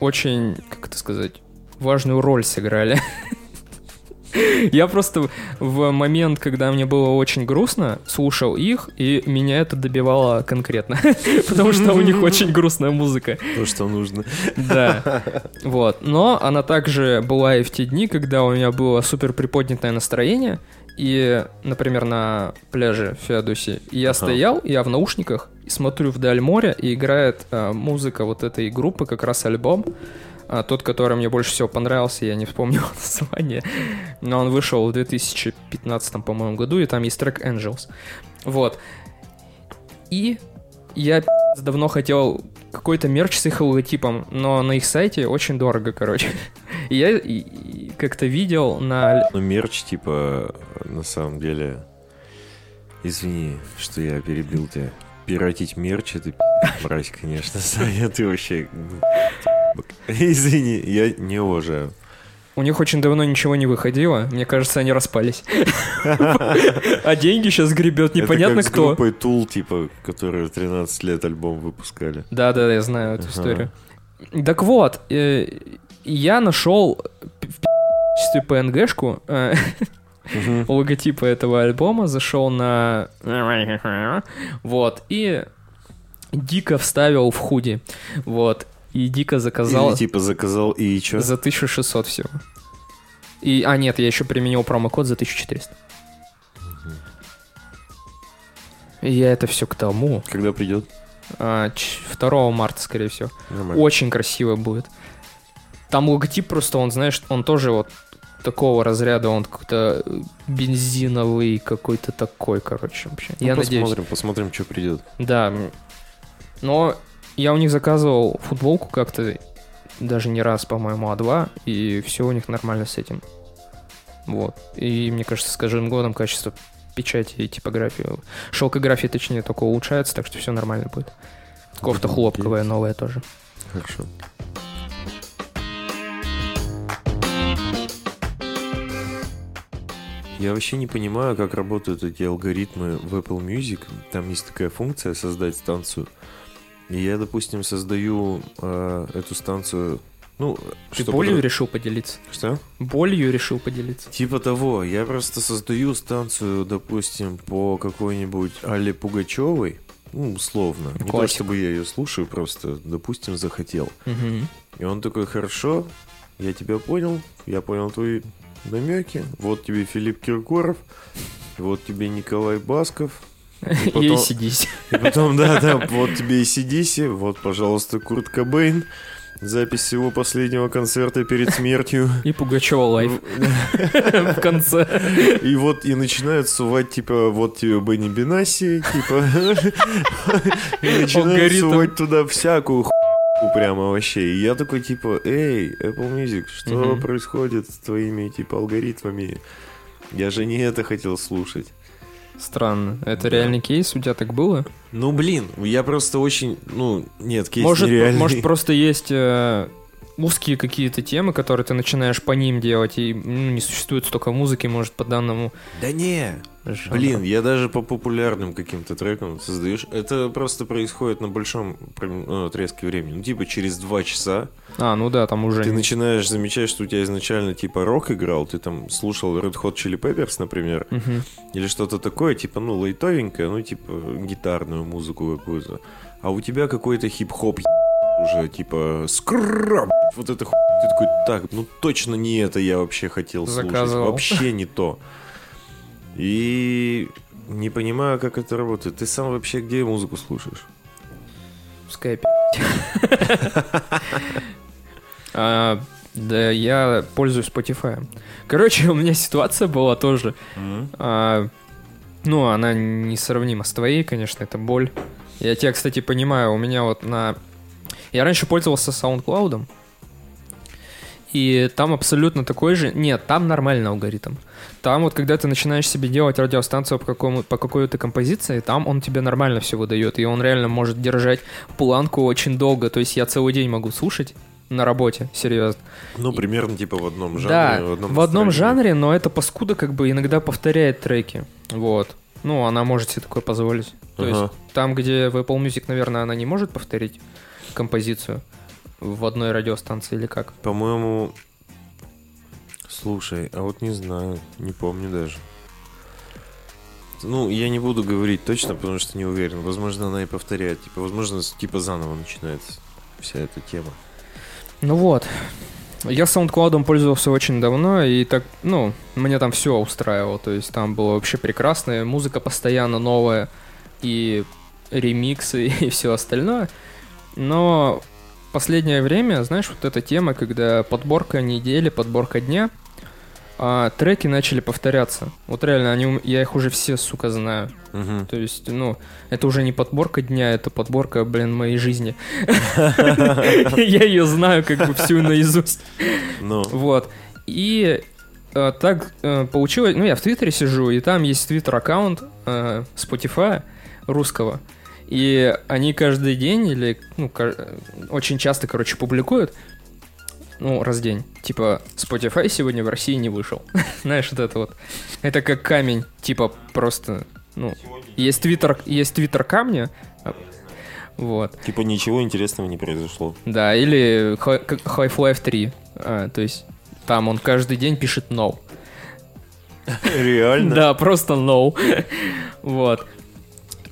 очень, как это сказать, важную роль сыграли. (laughs) Я просто в момент, когда мне было очень грустно, слушал их, и меня это добивало конкретно. (laughs) Потому что у них очень грустная музыка. То, что нужно. Да. (laughs) Вот. Но она также была и в те дни, когда у меня было супер приподнятое настроение. И, например, на пляже в Феодосии я Ага. стоял, я в наушниках, и смотрю вдаль моря, и играет а, музыка вот этой группы, как раз альбом. А, тот, который мне больше всего понравился, я не вспомнил (laughs) название. Но он вышел в 2015, по-моему, году, и там есть трек Angels. Вот. И я давно хотел какой-то мерч с их логотипом, но на их сайте очень дорого, короче. (laughs) И я как-то видел на... Ну, мерч, типа, на самом деле... Извини, что я перебил тебя. Пиратить мерч, это мразь, конечно, (laughs) Саня, ты вообще... (laughs) Извини, я не уважаю. У них очень давно ничего не выходило. Мне кажется, они распались. (laughs) А деньги сейчас гребет непонятно это кто. группой Tool, типа, которые 13 лет альбом выпускали. Да, да, я знаю эту историю. Так вот, э, я нашел в качестве PNG-шку э, Мгм. (laughs) логотипа этого альбома, зашел на... Вот, и дико вставил в худи. Вот, и дико заказал Или, типа, заказал и чё? за 1600 всего. И, а, нет, я еще применил промокод за 1400. И я это все к тому. Когда придет? а, ч- 2 марта, скорее всего. Нормально. Очень красиво будет. Там логотип просто, он, знаешь, он тоже вот такого разряда, он какой-то э, бензиновый, какой-то такой, короче, вообще. Ну, я посмотрим, надеюсь. посмотрим, что придет. Да. Но я у них заказывал футболку как-то даже не раз, по-моему, а два, и все у них нормально с этим. Вот. И мне кажется, с каждым годом качество печати и типографии, шелкографии, точнее, только улучшается, так что все нормально будет. Кофта хлопковая новая тоже. Хорошо. Я вообще не понимаю, как работают эти алгоритмы в Apple Music. Там есть такая функция создать станцию. И я, допустим, создаю э, эту станцию. Ну, Ты что болью решил поделиться? Что? Болью решил поделиться. Типа того, я просто создаю станцию, допустим, по какой-нибудь Алле Пугачевой, ну, условно. Не то, чтобы я ее слушаю, просто, допустим, захотел. Мгм. И он такой, хорошо, я тебя понял, я понял твои намеки. Вот тебе Филипп Киркоров, вот тебе Николай Басков. И потом- сидись. И потом, да-да, вот тебе и Сидиси, вот, пожалуйста, Курт Кобейн. Запись его последнего концерта перед смертью. И Пугачева лайф (laughs) в конце. И вот и начинают сувать, типа, вот тебе Бенни Бенаси, типа, и начинают сувать туда всякую прямо вообще. И я такой, типа, эй, Apple Music, что происходит с твоими, типа, алгоритмами? Я же не это хотел слушать. Странно. Это Да. реальный кейс? У тебя так было? Ну, блин, я просто очень, ну, нет, кейс Может, нереальный. может, (laughs) просто есть э, узкие какие-то темы, которые ты начинаешь по ним делать, и ну, не существует столько музыки, может, по данному Да не, жанру. блин, я даже по популярным каким-то трекам создаешь. Это просто происходит на большом ну, отрезке времени. Ну, типа, через два часа А, ну да, там уже... ты начинаешь замечать, что у тебя изначально, типа, рок играл, ты там слушал Red Hot Chili Peppers, например, Мгм. или что-то такое, типа, ну, лайтовенькое, ну, типа, гитарную музыку какую-то. А у тебя какой-то хип-хоп уже, типа, скраб, вот это ху... Ты такой, так, ну, точно не это я вообще хотел слушать. Заказывал. Вообще не то. И не понимаю, как это работает. Ты сам вообще где музыку слушаешь? Пускай пи***. (laughs) А, Да, я пользуюсь Spotify. Короче, у меня ситуация была тоже. А, Ну, она несравнима с твоей, конечно, это боль. Я тебя, кстати, понимаю, у меня вот на... Я раньше пользовался SoundCloud, и там абсолютно такой же... Нет, там нормальный алгоритм. Там вот, когда ты начинаешь себе делать радиостанцию по, какому, по какой-то композиции, там он тебе нормально все выдает, и он реально может держать планку очень долго. То есть я целый день могу слушать на работе, серьезно. Ну, примерно, типа, в одном жанре. Да, в одном, в одном жанре, но эта паскуда как бы иногда повторяет треки. Вот. Ну, она может себе такое позволить. То Ага. есть там, где в Apple Music, наверное, она не может повторить композицию в одной радиостанции или как? По-моему... Слушай, а вот не знаю, не помню даже. Ну, я не буду говорить точно, потому что не уверен. Возможно, она и повторяет. Типа, возможно, типа заново начинается вся эта тема. Ну вот. Я SoundCloud пользовался очень давно, и так, ну, мне там все устраивало. То есть там было вообще прекрасно, музыка постоянно новая, и ремиксы, (laughs) и все остальное. Но последнее время, знаешь, вот эта тема, когда подборка недели, подборка дня, а, треки начали повторяться. Вот реально, они, я их уже все, сука, знаю. Мгм. То есть, ну, это уже не подборка дня, это подборка, блин, моей жизни. (laughs) Я ее знаю как бы всю наизусть. Ну, Вот. И э, так э, получилось, ну, я в Твиттере сижу, и там есть Твиттер-аккаунт э, Spotify русского. И они каждый день или, ну, очень часто, короче, публикуют, ну, раз в день. Типа, Spotify сегодня в России не вышел. (laughs) Знаешь, вот это вот. Это как камень, типа, просто, ну, есть твиттер, есть твиттер камня, вот. типа, ничего интересного не произошло. Да, или Half-Life 3. А, то есть там он каждый день пишет no. (laughs) Реально? Да, просто no. (laughs) вот.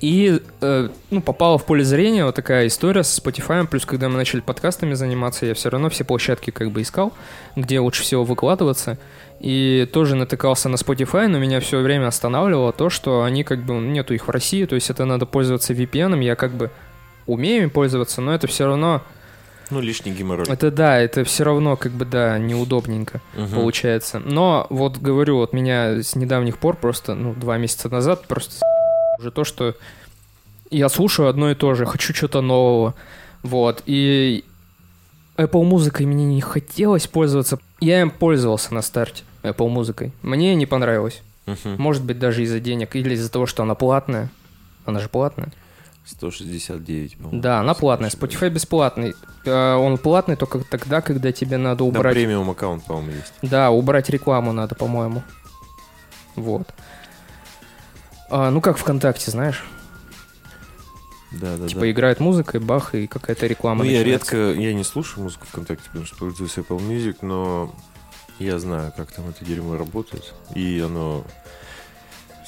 И, э, ну, попала в поле зрения вот такая история с Spotify, плюс когда мы начали подкастами заниматься, я все равно все площадки как бы искал, где лучше всего выкладываться, и тоже натыкался на Spotify, но меня все время останавливало то, что они как бы, нету их в России, то есть это надо пользоваться VPN, я как бы умею им пользоваться, но это все равно, Ну, лишний геморрой. это да, это все равно как бы, да, неудобненько Мгм. получается. Но вот говорю, вот меня с недавних пор просто, ну, два месяца назад просто уже то, что я слушаю одно и то же, хочу что-то нового. Вот. И Apple музыкой мне не хотелось пользоваться. Я им пользовался на старте Apple музыкой. Мне не понравилось. Мгм. Может быть, даже из-за денег или из-за того, что она платная. Она же платная. 169, по-моему. Да, она платная. Spotify бесплатный. Э, Он платный только тогда, когда тебе надо убрать премиум аккаунт, по-моему, есть. Да, убрать рекламу надо, по-моему. Вот. А, ну как ВКонтакте, знаешь? Да, да, типа да. играет музыка, и бах, и какая-то реклама Ну, я редко, я не слушаю музыку ВКонтакте, потому что пользуюсь Apple Music, но я знаю, как там это дерьмо работает. И оно...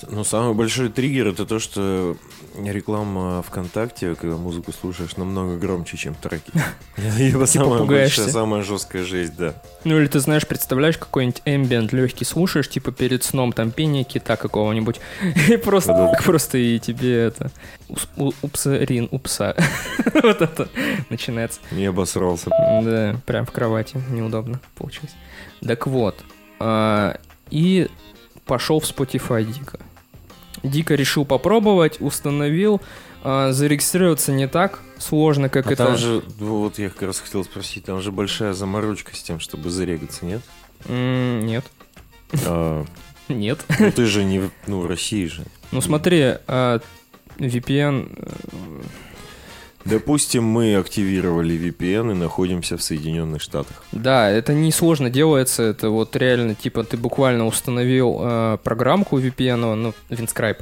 Ну, самый большой триггер это то, что реклама ВКонтакте, когда музыку слушаешь, намного громче, чем треки. (laughs) Ибо самая пугаешься. большая, самая жесткая жесть, да. Ну или ты знаешь, представляешь, какой-нибудь эмбиент легкий слушаешь, типа перед сном там пение кита какого-нибудь, (laughs) и просто, просто и тебе это... ус- у- Упсарин, упса. (laughs) Вот это начинается. Не обосрался. Да, прям в кровати. Неудобно получилось. Так вот. а, и пошел в Spotify дико. Дико решил попробовать, установил. а, зарегистрироваться не так сложно, как А это... там же, вот я как раз хотел спросить, там же большая заморочка с тем, чтобы зарегаться, нет? М, Нет. А, (laughs) Нет. Ну ты же не ну, в России же. Ну смотри, а, VPN... Допустим, мы активировали VPN и находимся в Соединенных Штатах. Да, это не сложно делается, это вот реально, типа, ты буквально установил э, программку VPN, ну, WinScribe,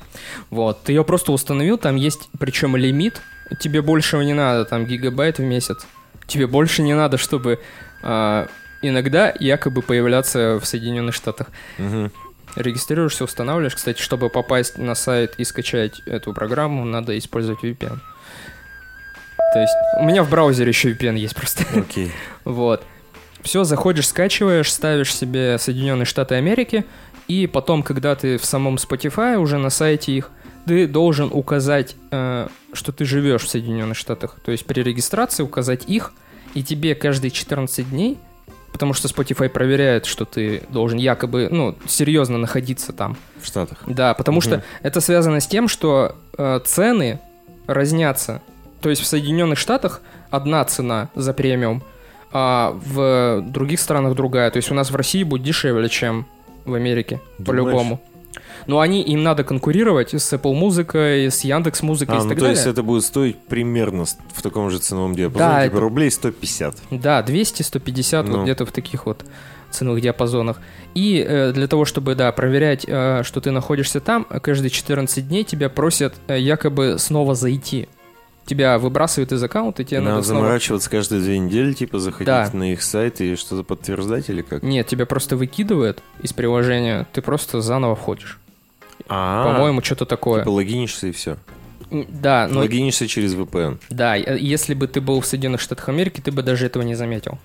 вот, ты ее просто установил, там есть, причем лимит, тебе больше не надо, там, гигабайт в месяц, тебе больше не надо, чтобы э, иногда якобы появляться в Соединенных Штатах. Мгм. Регистрируешься, устанавливаешь. Кстати, чтобы попасть на сайт и скачать эту программу, надо использовать VPN. То есть у меня в браузере еще VPN есть просто. Окей. (laughs) Вот. Все, заходишь, скачиваешь, ставишь себе Соединенные Штаты Америки, и потом, когда ты в самом Spotify, уже на сайте их, ты должен указать, э, что ты живешь в Соединенных Штатах. То есть при регистрации указать их, и тебе каждые 14 дней, потому что Spotify проверяет, что ты должен якобы, ну, серьезно находиться там. В Штатах. Да, потому что Мгм. это связано с тем, что э, цены разнятся. То есть в Соединенных Штатах одна цена за премиум, а в других странах другая. То есть у нас в России будет дешевле, чем в Америке, по-любому. Но они, им надо конкурировать с Apple музыкой, с Яндекс музыкой А, и ну так то далее. есть это будет стоить примерно в таком же ценовом диапазоне, Да, типа это- рублей 150. Да, 200, 150, Ну. вот где-то в таких вот ценовых диапазонах. И э, для того, чтобы, да, проверять, э, что ты находишься там, каждые 14 дней тебя просят э, якобы снова зайти. Тебя выбрасывают из аккаунта, и тебе Надо надо снова... заморачиваться каждые две недели, типа заходить Да. на их сайт и что-то подтверждать или как? Нет, тебя просто выкидывают из приложения, ты просто заново входишь. А, По-моему, что-то такое. Типа логинишься и все. Да, но Логинишься через VPN. да, э, если бы ты был в Соединенных Штатах Америки, ты бы даже этого не заметил.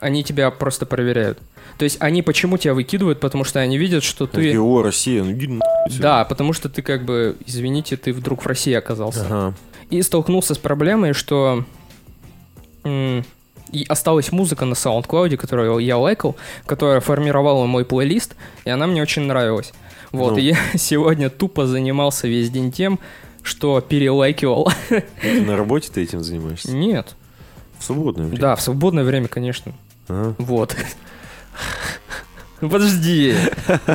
Они тебя просто проверяют. То есть они почему тебя выкидывают? Потому что они видят, что ты... Такие, о, Россия, ну иди отсюда». Да, потому что ты как бы, извините, ты вдруг в России оказался. Ага. И столкнулся с проблемой, что и осталась музыка на SoundCloud, которую я лайкал, которая формировала мой плейлист, и она мне очень нравилась. Вот, Ну. и (laughs) я сегодня тупо занимался весь день тем, что перелайкивал. Ты на работе ты этим занимаешься? Нет. В свободное время? Да, в свободное время, конечно. А? Вот. (laughs) Ну подожди,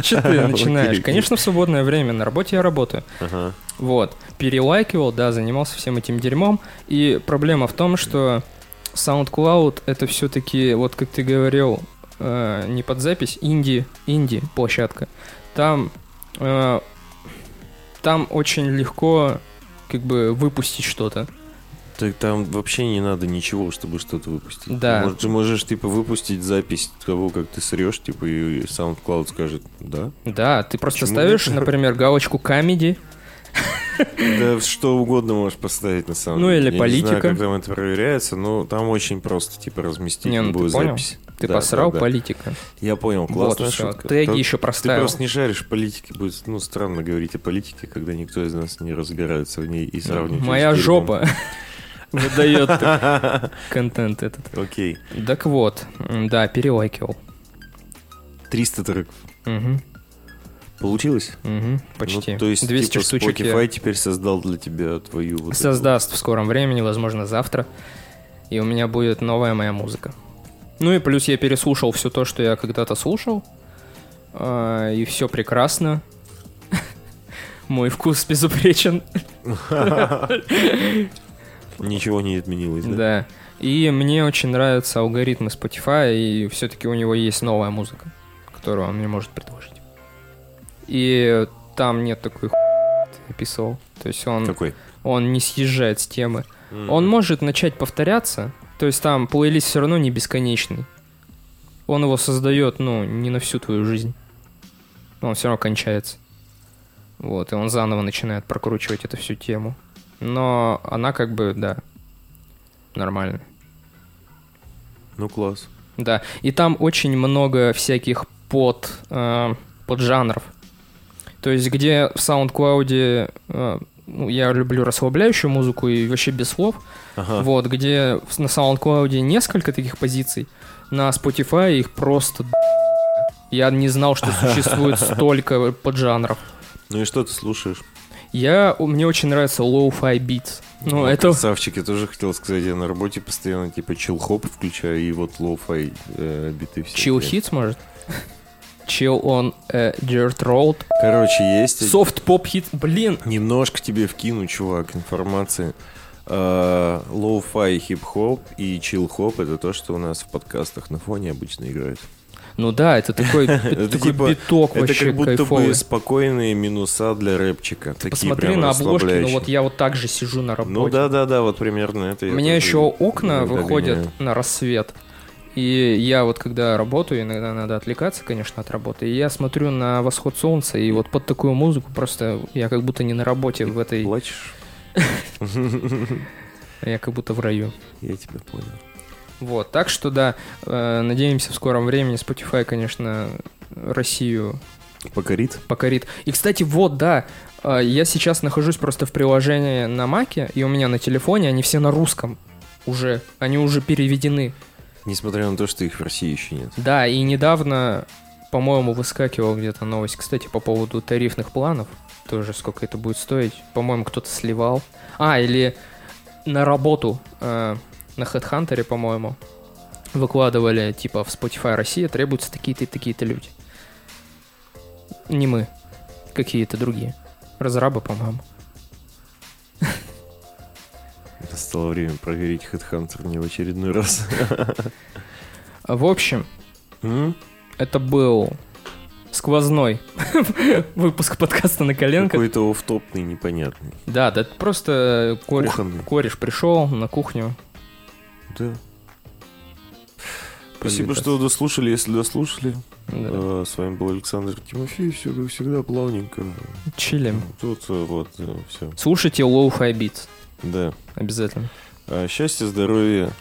что ты (laughs) начинаешь? Конечно, в свободное время, на работе я работаю. Ага. Вот, перелайкивал, да, занимался всем этим дерьмом. И проблема в том, что SoundCloud это все-таки, вот как ты говорил, э, не под запись, инди, инди площадка. Там, э, там очень легко как бы выпустить что-то. Так там вообще не надо ничего, чтобы что-то выпустить. Да. Может, ты можешь, типа, выпустить запись того, как ты срешь, типа, и SoundCloud скажет, да? Да, ты просто Почему ставишь, нет? например, галочку комеди, Да что угодно можешь поставить на самом Ну, деле. или Я не политика. знаю, как там это проверяется, но там очень просто, типа, разместить Не, ну ты любую понял? запись. ты Да, посрал да, да. политика. Я понял, Вот классная всё. шутка. Теги Ты- еще Ты проставил. просто не шаришь в политике, будет, ну, странно говорить о политике, когда никто из нас не разбирается в ней и сравнивать. её Моя жопа (laughs) выдает (laughs) контент этот. Окей. Так вот, да, перелайкивал. 300 треков. Мгм, Получилось? мгм, почти. Ну, то есть, 200 типа, штучек я Spotify теперь создал для тебя твою вот эту создаст в скором времени, возможно, завтра. И у меня будет новая моя музыка. Ну и плюс я переслушал все то, что я когда-то слушал. а, И все прекрасно. (laughs) Мой вкус безупречен. (laughs) Ничего не изменилось, да? Да. И мне очень нравятся алгоритмы Spotify, и все-таки у него есть новая музыка, которую он мне может предложить. И там нет такой ты описывал. То есть он, Какой? он не съезжает с темы. Он может начать повторяться, то есть там плейлист все равно не бесконечный. Он его создает, ну, не на всю твою жизнь. Он все равно кончается. Вот, и он заново начинает прокручивать эту всю тему. Но она как бы, да, нормально. Ну, класс. Да, и там очень много всяких под, э, поджанров. То есть, где в SoundCloud э, ну, я люблю расслабляющую музыку и вообще без слов. Ага. Вот, где на SoundCloud несколько таких позиций, на Spotify их просто Я не знал, что существует (laughs) столько поджанров. Ну и что ты слушаешь? Я, мне очень нравится lo-fi beats. Ну, это... Красавчик, я тоже хотел сказать, я на работе постоянно типа chillhop включаю и вот lo-fi э, биты все. Beats, может? Chill on a dirt road. Короче, есть Soft pop hit. Блин, немножко тебе вкину, чувак, информации. Лоу-фай, хип-хоп и чил-хоп — это то, что у нас в подкастах на фоне обычно играет. Ну да, это такой, (laughs) Это такой типа- биток Это вообще как будто кайфовый. бы спокойные минуса для рэпчика. Такие Посмотри на обложки, ну вот я вот так же сижу на работе. Ну да-да-да, вот примерно это. У меня еще окна выходят гоняю. на рассвет. И я вот когда работаю, иногда надо отвлекаться, конечно, от работы, и я смотрю на восход солнца, и вот под такую музыку просто я как будто не на работе в этой, Плачешь? (laughs) я как будто в раю. Я тебя понял. Вот, так что да, э, надеемся в скором времени Spotify, конечно, Россию Покорит? покорит. И, кстати, вот, да, э, я сейчас нахожусь просто в приложении на Маке, и у меня на телефоне они все на русском уже, они уже переведены. Несмотря на то, что их в России еще нет. Да, и недавно, по-моему, выскакивала где-то новость, кстати, по поводу тарифных планов, тоже сколько это будет стоить. По-моему, кто-то сливал. А, или на работу э, на HeadHunter, по-моему, выкладывали, типа, в Spotify Россия требуются такие-то и такие-то люди. Не мы, какие-то другие. Разрабы, по-моему. Настало время проверить Headhunter не в очередной раз. (laughs) В общем, это был сквозной (laughs) выпуск подкаста на коленках. Какой-то офтопный, непонятный. Да, да просто кореш, Кухонный. кореш пришел на кухню. Да. Спасибо, что дослушали, если дослушали. Да. А, С вами был Александр Тимофеев, все как всегда плавненько. Чилим. Тут э, вот все. Слушайте Low-Fi Beats. Да. Обязательно. А, Счастья, здоровья.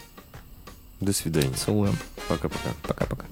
До свидания. Целуем. Пока-пока. Пока-пока.